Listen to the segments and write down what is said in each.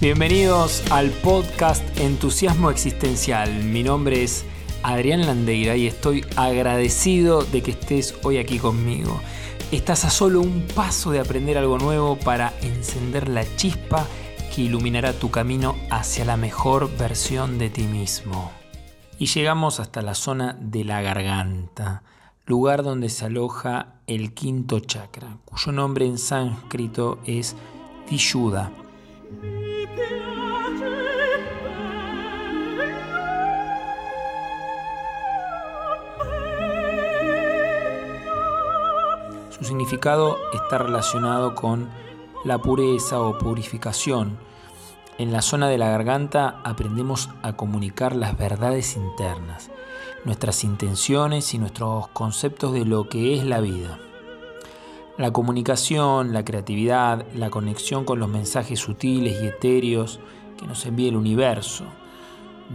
Bienvenidos al podcast Entusiasmo Existencial. Mi nombre es Adrián Landeira y estoy agradecido de que estés hoy aquí conmigo. Estás a solo un paso de aprender algo nuevo para encender la chispa que iluminará tu camino hacia la mejor versión de ti mismo. Y llegamos hasta la zona de la garganta, lugar donde se aloja el quinto chakra, cuyo nombre en sánscrito es Vishuddha Su significado está relacionado con la pureza o purificación. En la zona de la garganta aprendemos a comunicar las verdades internas, nuestras intenciones y nuestros conceptos de lo que es la vida. La comunicación, la creatividad, la conexión con los mensajes sutiles y etéreos que nos envía el universo,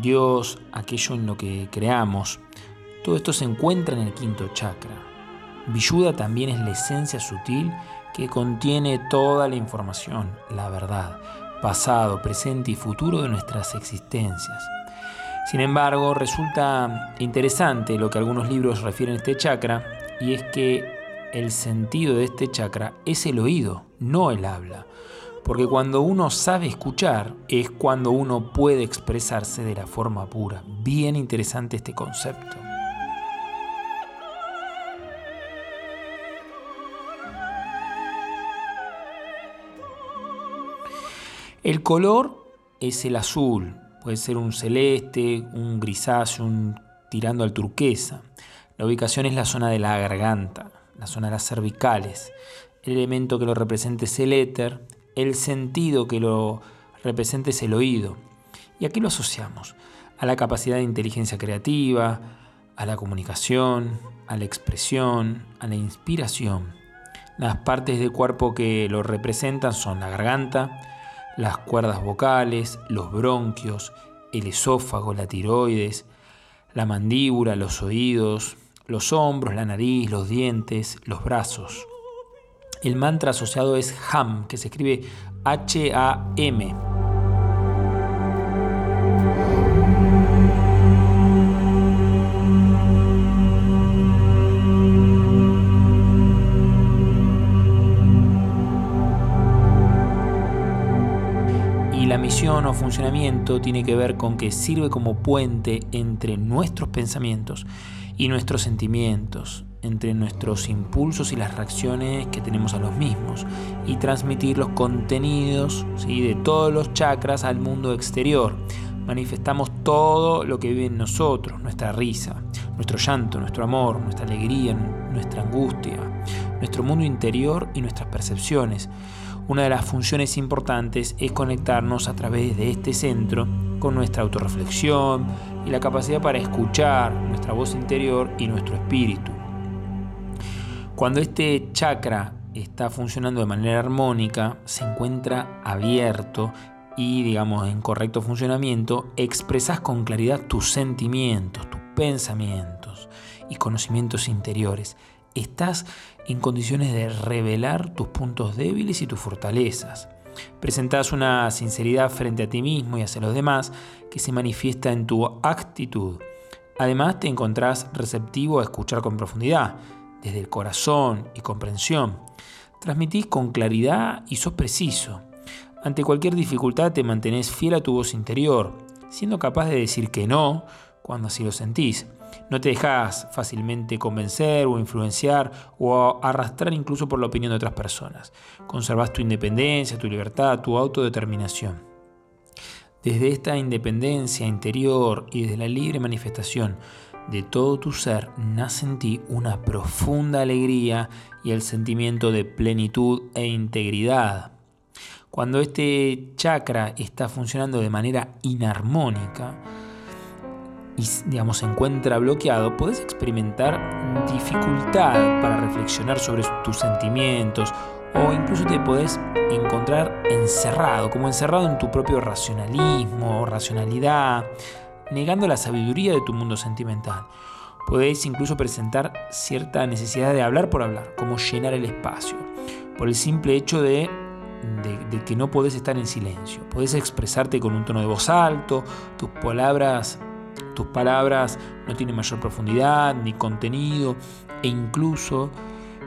Dios, aquello en lo que creamos, todo esto se encuentra en el quinto chakra. Villuda también es la esencia sutil que contiene toda la información, la verdad, pasado, presente y futuro de nuestras existencias. Sin embargo, resulta interesante lo que algunos libros refieren a este chakra, y es que el sentido de este chakra es el oído, no el habla. Porque cuando uno sabe escuchar es cuando uno puede expresarse de la forma pura. Bien interesante este concepto. El color es el azul, puede ser un celeste, un grisáceo, un tirando al turquesa. La ubicación es la zona de la garganta la zona de las cervicales. El elemento que lo representa es el éter, el sentido que lo representa es el oído. ¿Y a qué lo asociamos? A la capacidad de inteligencia creativa, a la comunicación, a la expresión, a la inspiración. Las partes del cuerpo que lo representan son la garganta, las cuerdas vocales, los bronquios, el esófago, la tiroides, la mandíbula, los oídos, los hombros, la nariz, los dientes, los brazos. El mantra asociado es HAM, que se escribe H-A-M. O funcionamiento tiene que ver con que sirve como puente entre nuestros pensamientos y nuestros sentimientos, entre nuestros impulsos y las reacciones que tenemos a los mismos, y transmitir los contenidos de todos los chakras al mundo exterior. Manifestamos todo lo que vive en nosotros, nuestra risa, nuestro llanto, nuestro amor, nuestra alegría, nuestra angustia, nuestro mundo interior y nuestras percepciones. Una de las funciones importantes es conectarnos a través de este centro con nuestra autorreflexión, y la capacidad para escuchar nuestra voz interior y nuestro espíritu. Cuando este chakra está funcionando de manera armónica, se encuentra abierto y, digamos, en correcto funcionamiento, expresas con claridad tus sentimientos, tus pensamientos y conocimientos interiores. Estás en condiciones de revelar tus puntos débiles y tus fortalezas. Presentas una sinceridad frente a ti mismo y hacia los demás que se manifiesta en tu actitud. Además te encontrás receptivo a escuchar con profundidad, desde el corazón y comprensión. Transmitís con claridad y sos preciso. Ante cualquier dificultad te mantenés fiel a tu voz interior, siendo capaz de decir que no cuando así lo sentís. No te dejas fácilmente convencer o influenciar o arrastrar incluso por la opinión de otras personas. Conservas tu independencia, tu libertad, tu autodeterminación. Desde esta independencia interior y desde la libre manifestación de todo tu ser nace en ti una profunda alegría y el sentimiento de plenitud e integridad. Cuando este chakra está funcionando de manera inarmónica, y digamos, se encuentra bloqueado, puedes experimentar dificultad para reflexionar sobre tus sentimientos o incluso te puedes encontrar encerrado, como encerrado en tu propio racionalismo o racionalidad, negando la sabiduría de tu mundo sentimental. Puedes incluso presentar cierta necesidad de hablar por hablar, como llenar el espacio, por el simple hecho de de, que no podés estar en silencio. Podés expresarte con un tono de voz alto, tus palabras, tus palabras no tienen mayor profundidad ni contenido e incluso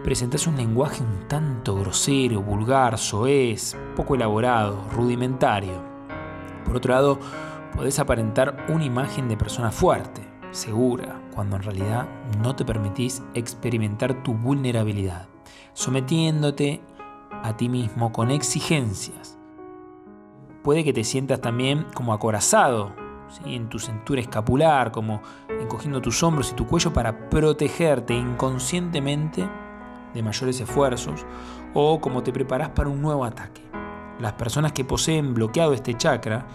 presentas un lenguaje un tanto grosero, vulgar, soez, poco elaborado, rudimentario. Por otro lado, podés aparentar una imagen de persona fuerte, segura, cuando en realidad no te permitís experimentar tu vulnerabilidad, sometiéndote a ti mismo con exigencias. Puede que te sientas también como acorazado en tu cintura escapular, como encogiendo tus hombros y tu cuello para protegerte inconscientemente de mayores esfuerzos o como te preparas para un nuevo ataque. Las personas que poseen bloqueado este chakra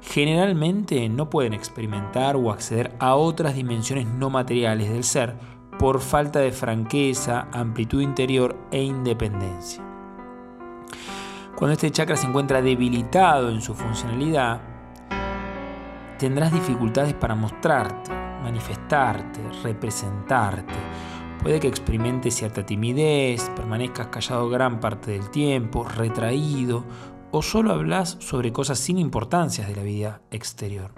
generalmente no pueden experimentar o acceder a otras dimensiones no materiales del ser por falta de franqueza, amplitud interior e independencia. Cuando este chakra se encuentra debilitado en su funcionalidad, tendrás dificultades para mostrarte, manifestarte, representarte. Puede que experimentes cierta timidez, permanezcas callado gran parte del tiempo, retraído o solo hablas sobre cosas sin importancias de la vida exterior.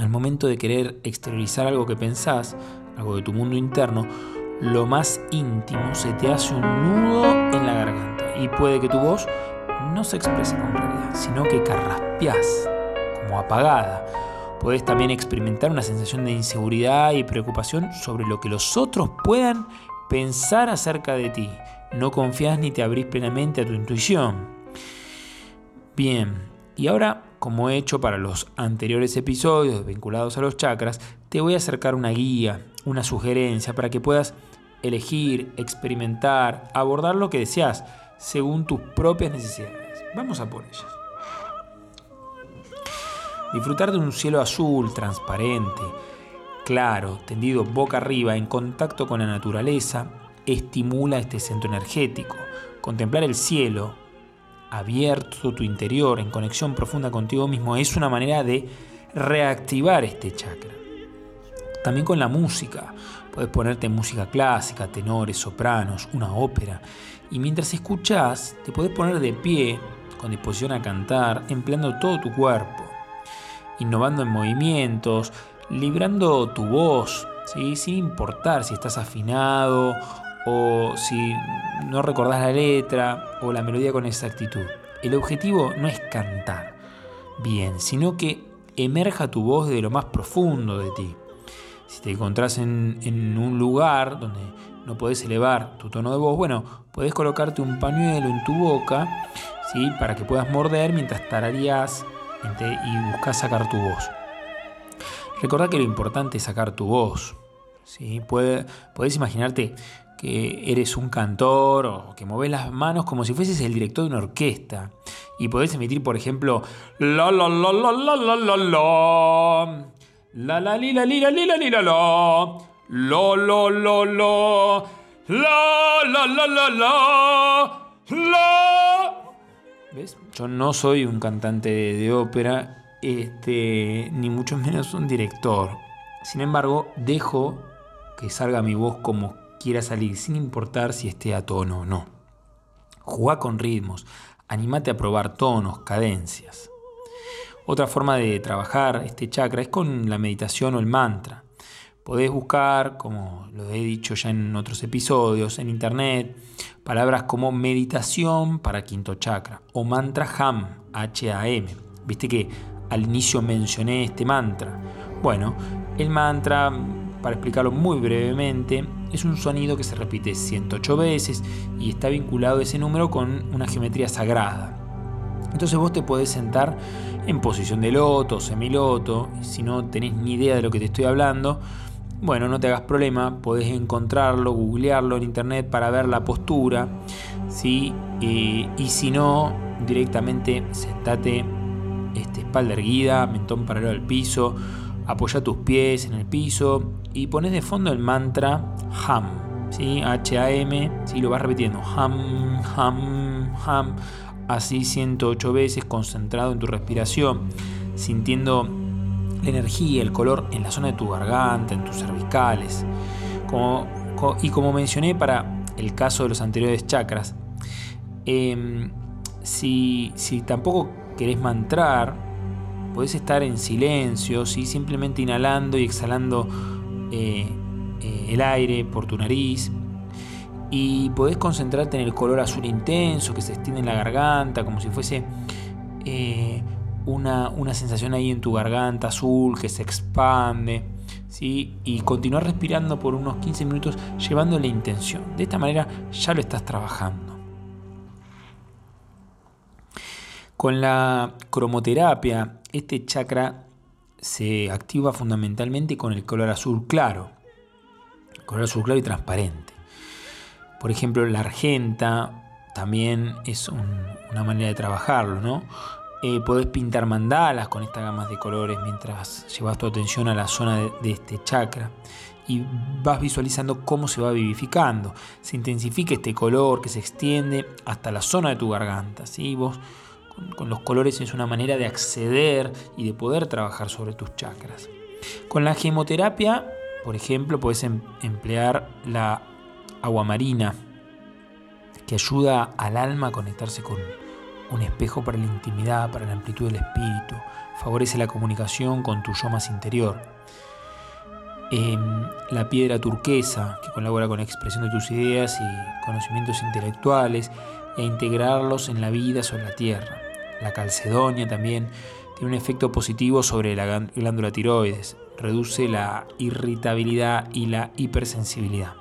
Al momento de querer exteriorizar algo que pensás, algo de tu mundo interno, lo más íntimo se te hace un nudo en la garganta y puede que tu voz no se exprese con claridad, sino que carraspeás, apagada. Puedes también experimentar una sensación de inseguridad y preocupación sobre lo que los otros puedan pensar acerca de ti. No confías ni te abrís plenamente a tu intuición. Bien, y ahora, como he hecho para los anteriores episodios vinculados a los chakras, te voy a acercar una guía, una sugerencia para que puedas elegir, experimentar, abordar lo que deseas según tus propias necesidades. Vamos a por ellas. Disfrutar de un cielo azul, transparente, claro, tendido boca arriba, en contacto con la naturaleza, estimula este centro energético. Contemplar el cielo, abierto tu interior, en conexión profunda contigo mismo, es una manera de reactivar este chakra. También con la música. Puedes ponerte música clásica, tenores, sopranos, una ópera. Y mientras escuchas, te puedes poner de pie, con disposición a cantar, empleando todo tu cuerpo, innovando en movimientos, librando tu voz, ¿sí? sin importar si estás afinado o si no recordás la letra o la melodía con exactitud. El objetivo no es cantar bien, sino que emerja tu voz de lo más profundo de ti. Si te encontrás en, un lugar donde no podés elevar tu tono de voz, bueno, podés colocarte un pañuelo en tu boca ¿sí? para que puedas morder mientras tararías y buscas sacar tu voz. Recordá que lo importante es sacar tu voz. ¿sí? Puede, podés imaginarte que eres un cantor o que mueves las manos como si fueses el director de una orquesta. Y podés emitir, por ejemplo, la la la la la la la la. La li la li la li la li la. Lo lo lo lo. Yo no soy un cantante de ópera, este, ni mucho menos un director. Sin embargo, dejo que salga mi voz como quiera salir, sin importar si esté a tono o no. Jugá con ritmos, animate a probar tonos, cadencias. Otra forma de trabajar este chakra es con la meditación o el mantra. Podés buscar, como lo he dicho ya en otros episodios, en internet, palabras como meditación para quinto chakra o mantra HAM, H-A-M. Viste que al inicio mencioné este mantra. Bueno, el mantra, para explicarlo muy brevemente, es un sonido que se repite 108 veces y está vinculado ese número con una geometría sagrada. Entonces vos te podés sentar en posición de loto, semiloto, si no tenés ni idea de lo que te estoy hablando, bueno, no te hagas problema, podés encontrarlo, googlearlo en internet para ver la postura, ¿sí? Eh, y si no, directamente sentate este, espalda erguida, mentón paralelo al piso, apoya tus pies en el piso y pones de fondo el mantra HAM, ¿sí? H-A-M, ¿sí? lo vas repitiendo, HAM, HAM, HAM así 108 veces concentrado en tu respiración, sintiendo la energía, el color en la zona de tu garganta, en tus cervicales. y como mencioné para el caso de los anteriores chakras, Em, si, tampoco querés mantrar, podés estar en silencio, simplemente inhalando y exhalando eh, eh, el aire por tu nariz. Y podés concentrarte en el color azul intenso que se extiende en la garganta, como si fuese eh, una, una sensación ahí en tu garganta azul que se expande. ¿sí? Y continuar respirando por unos 15 minutos llevando la intención. De esta manera ya lo estás trabajando. Con la cromoterapia, este chakra se activa fundamentalmente con el color azul claro, color azul claro y transparente. Por ejemplo, la argenta también es una manera de trabajarlo, ¿no? Eh, podés pintar mandalas con estas gamas de colores mientras llevas tu atención a la zona de, este chakra y vas visualizando cómo se va vivificando. Se intensifica este color que se extiende hasta la zona de tu garganta. ¿sí? Vos con, los colores es una manera de acceder y de poder trabajar sobre tus chakras. Con la gemoterapia, por ejemplo, puedes em, emplear la agua marina, que ayuda al alma a conectarse con un espejo para la intimidad, para la amplitud del espíritu, favorece la comunicación con tu yo más interior. Em, la piedra turquesa, que colabora con la expresión de tus ideas y conocimientos intelectuales e integrarlos en la vida sobre la tierra. La calcedonia también tiene un efecto positivo sobre la glándula tiroides, reduce la irritabilidad y la hipersensibilidad.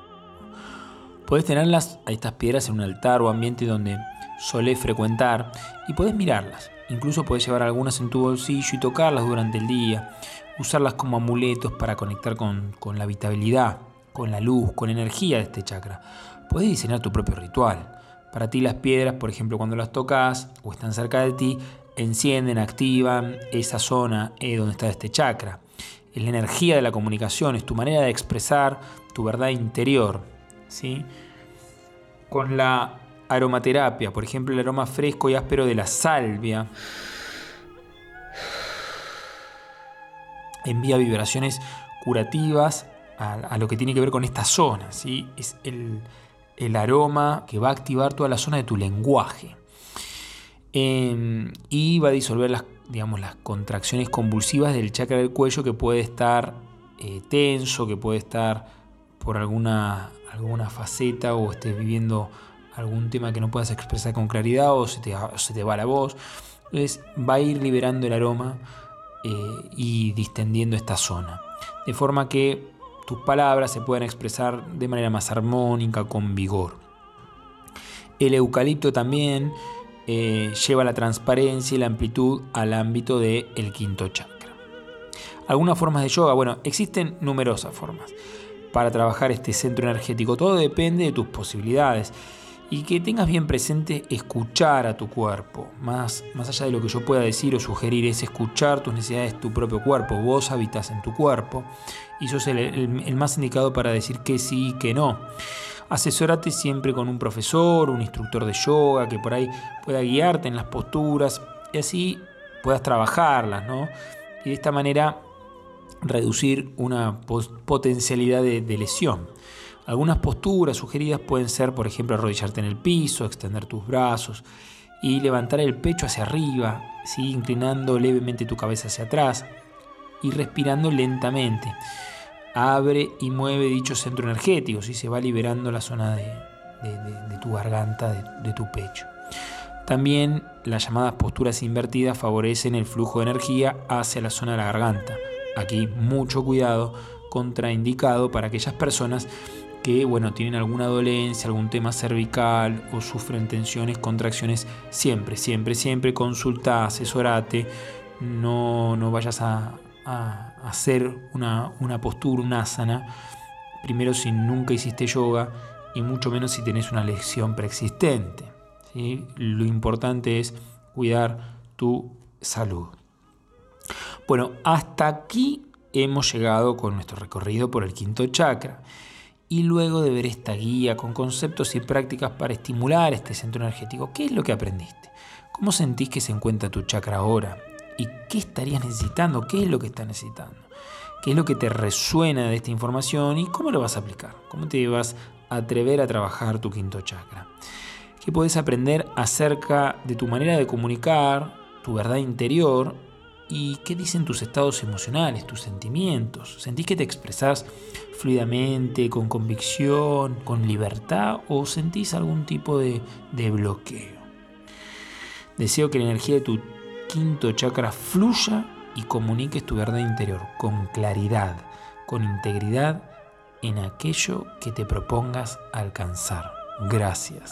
Puedes tenerlas a estas piedras en un altar o ambiente donde solés frecuentar y puedes mirarlas. Incluso puedes llevar algunas en tu bolsillo y tocarlas durante el día, usarlas como amuletos para conectar con, con la vitabilidad, con la luz, con energía de este chakra. Puedes diseñar tu propio ritual. Para ti las piedras, por ejemplo, cuando las tocas o están cerca de ti, encienden, activan esa zona eh, donde está este chakra. Es la energía de la comunicación, es tu manera de expresar tu verdad interior. ¿sí? Con la aromaterapia, por ejemplo, el aroma fresco y áspero de la salvia, envía vibraciones curativas a, lo que tiene que ver con esta zona. ¿sí? Es el, aroma que va a activar toda la zona de tu lenguaje. Em, y va a disolver las, digamos, las contracciones convulsivas del chakra del cuello que puede estar eh, tenso, que puede estar por alguna, alguna faceta o estés viviendo algún tema que no puedas expresar con claridad o se te, se te va la voz. Entonces va a ir liberando el aroma eh, y distendiendo esta zona. De forma que tus palabras se pueden expresar de manera más armónica, con vigor. El eucalipto también eh, lleva la transparencia y la amplitud al ámbito del el quinto chakra. Algunas formas de yoga, bueno, existen numerosas formas para trabajar este centro energético. Todo depende de tus posibilidades y que tengas bien presente escuchar a tu cuerpo. Más, más allá de lo que yo pueda decir o sugerir, es escuchar tus necesidades, tu propio cuerpo. Vos habitas en tu cuerpo y sos el, el, más indicado para decir que sí y que no. Asesórate siempre con un profesor, un instructor de yoga que por ahí pueda guiarte en las posturas y así puedas trabajarlas, ¿no? Y de esta manera reducir una potencialidad de lesión. Algunas posturas sugeridas pueden ser, por ejemplo, arrodillarte en el piso, extender tus brazos y levantar el pecho hacia arriba, ¿sí? inclinando levemente tu cabeza hacia atrás y respirando lentamente. Abre y mueve dicho centro energético, si se va liberando la zona de, tu garganta, de, de tu pecho. También las llamadas posturas invertidas favorecen el flujo de energía hacia la zona de la garganta. Aquí mucho cuidado, contraindicado para aquellas personas que bueno, tienen alguna dolencia, algún tema cervical o sufren tensiones, contracciones, siempre, siempre, siempre consulta, asesorate, no, no vayas a, hacer una, postura, una asana, primero si nunca hiciste yoga y mucho menos si tenés una lesión preexistente. Lo importante es cuidar tu salud. Bueno, hasta aquí hemos llegado con nuestro recorrido por el quinto chakra y luego de ver esta guía con conceptos y prácticas para estimular este centro energético, ¿qué es lo que aprendiste? ¿Cómo sentís que se encuentra tu chakra ahora? ¿Y qué estarías necesitando? ¿Qué es lo que estás necesitando? ¿Qué es lo que te resuena de esta información y cómo lo vas a aplicar? ¿Cómo te vas a atrever a trabajar tu quinto chakra? ¿Qué podés aprender acerca de tu manera de comunicar, tu verdad interior y qué dicen tus estados emocionales, tus sentimientos? ¿Sentís que te expresás fluidamente, con convicción, con libertad o sentís algún tipo de, de bloqueo? Deseo que la energía de tu quinto chakra fluya y comuniques tu verdad interior con claridad, con integridad en aquello que te propongas alcanzar. Gracias.